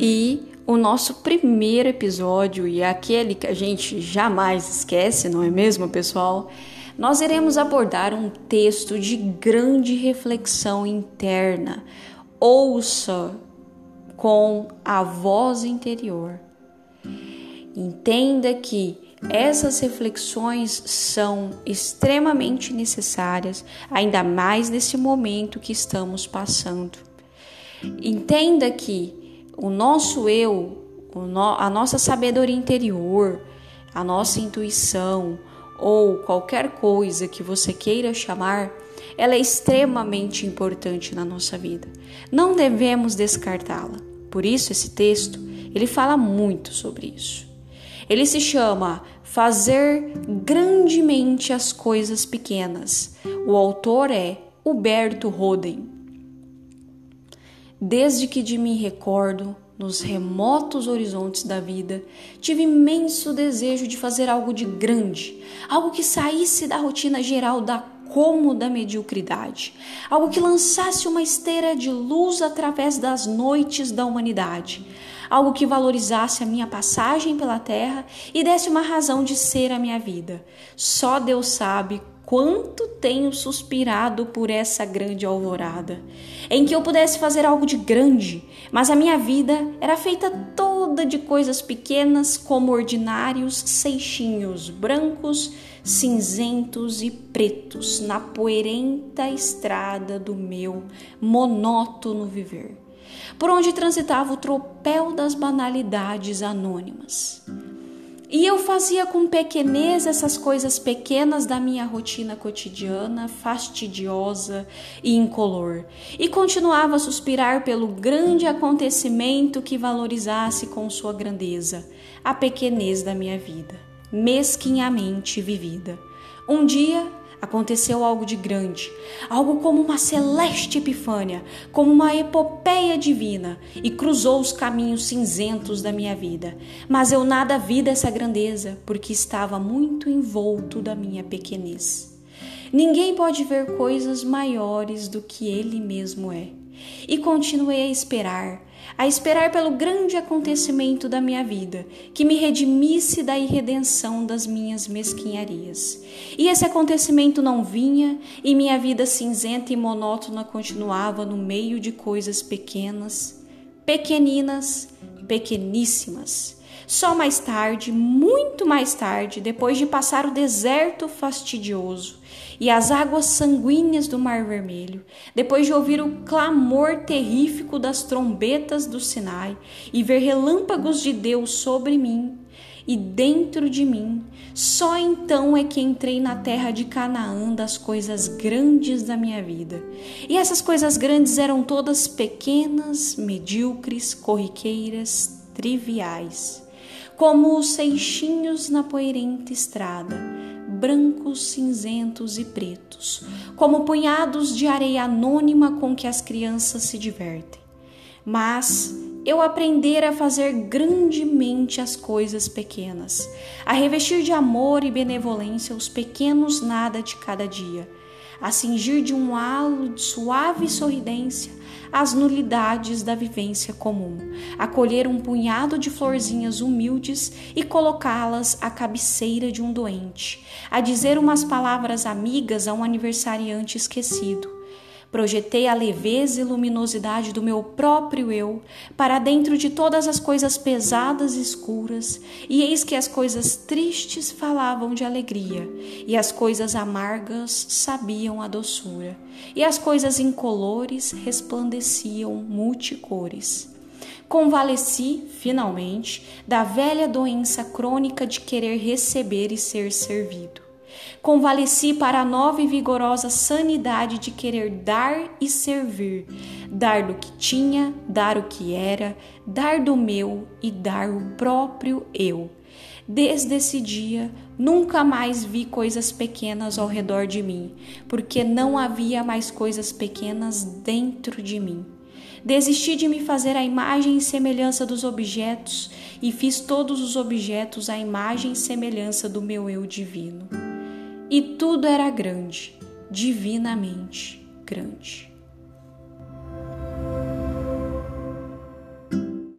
E o nosso primeiro episódio, e aquele que a gente jamais esquece, não é mesmo, pessoal? Nós iremos abordar um texto de grande reflexão interna. Ouça com a voz interior. Entenda que essas reflexões são extremamente necessárias, ainda mais nesse momento que estamos passando. Entenda que o nosso eu, a nossa sabedoria interior, a nossa intuição ou qualquer coisa que você queira chamar, ela é extremamente importante na nossa vida. Não devemos descartá-la. Por isso esse texto, ele fala muito sobre isso. Ele se chama Fazer Grandemente as Coisas Pequenas. O autor é Huberto Roden. Desde que de mim recordo, nos remotos horizontes da vida, tive imenso desejo de fazer algo de grande, algo que saísse da rotina geral da cômoda mediocridade, algo que lançasse uma esteira de luz através das noites da humanidade, algo que valorizasse a minha passagem pela terra e desse uma razão de ser à minha vida. Só Deus sabe quanto tenho suspirado por essa grande alvorada, em que eu pudesse fazer algo de grande, mas a minha vida era feita toda de coisas pequenas, como ordinários seixinhos brancos, cinzentos e pretos na poeirenta estrada do meu monótono viver por onde transitava o tropel das banalidades anônimas. E eu fazia com pequenez essas coisas pequenas da minha rotina cotidiana, fastidiosa e incolor, e continuava a suspirar pelo grande acontecimento que valorizasse com sua grandeza a pequenez da minha vida, mesquinhamente vivida. Um dia aconteceu algo de grande, algo como uma celeste epifânia, como uma epopeia divina, e cruzou os caminhos cinzentos da minha vida. Mas eu nada vi dessa grandeza, porque estava muito envolto da minha pequenez. Ninguém pode ver coisas maiores do que ele mesmo é. E continuei a esperar, a esperar pelo grande acontecimento da minha vida, que me redimisse da irredenção das minhas mesquinharias. E esse acontecimento não vinha, e minha vida cinzenta e monótona continuava no meio de coisas pequenas, pequeninas, pequeníssimas só mais tarde, muito mais tarde, depois de passar o deserto fastidioso e as águas sanguíneas do Mar Vermelho, depois de ouvir o clamor terrífico das trombetas do Sinai e ver relâmpagos de Deus sobre mim e dentro de mim, só então é que entrei na terra de Canaã das coisas grandes da minha vida. E essas coisas grandes eram todas pequenas, medíocres, corriqueiras, triviais como os seixinhos na poeirenta estrada, brancos, cinzentos e pretos, como punhados de areia anônima com que as crianças se divertem. Mas eu aprender a fazer grandemente as coisas pequenas, a revestir de amor e benevolência os pequenos nada de cada dia, a cingir de um halo de suave sorridência as nulidades da vivência comum, acolher um punhado de florzinhas humildes e colocá-las à cabeceira de um doente, a dizer umas palavras amigas a um aniversariante esquecido, Projetei a leveza e luminosidade do meu próprio eu para dentro de todas as coisas pesadas e escuras, e eis que as coisas tristes falavam de alegria, e as coisas amargas sabiam a doçura, e as coisas incolores resplandeciam multicores. Convalesci, finalmente, da velha doença crônica de querer receber e ser servido. Convalesci para a nova e vigorosa sanidade de querer dar e servir, dar do que tinha, dar o que era, dar do meu e dar o próprio eu. Desde esse dia, nunca mais vi coisas pequenas ao redor de mim, porque não havia mais coisas pequenas dentro de mim. Desisti de me fazer a imagem e semelhança dos objetos e fiz todos os objetos à imagem e semelhança do meu eu divino e tudo era grande, divinamente grande.